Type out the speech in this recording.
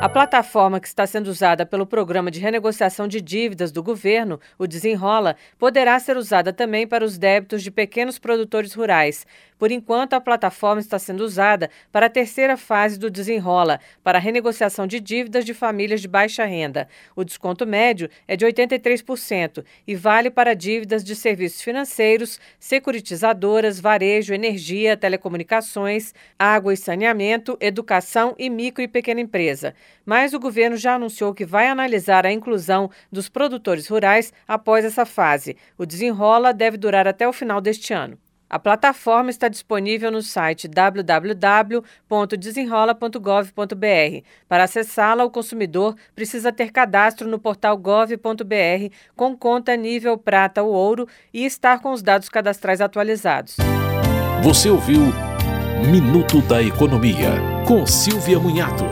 A plataforma que está sendo usada pelo Programa de Renegociação de Dívidas do governo, o Desenrola, poderá ser usada também para os débitos de pequenos produtores rurais. Por enquanto, a plataforma está sendo usada para a terceira fase do Desenrola, para a renegociação de dívidas de famílias de baixa renda. O desconto médio é de 83% e vale para dívidas de serviços financeiros, securitizadoras, varejo, energia, telecomunicações, água e saneamento, educação e micro e pequena empresa. Mas o governo já anunciou que vai analisar a inclusão dos produtores rurais após essa fase. O desenrola deve durar até o final deste ano. A plataforma está disponível no site www.desenrola.gov.br. Para acessá-la, o consumidor precisa ter cadastro no portal gov.br com conta nível prata ou ouro e estar com os dados cadastrais atualizados. Você ouviu Minuto da Economia, com Silvia Munhato.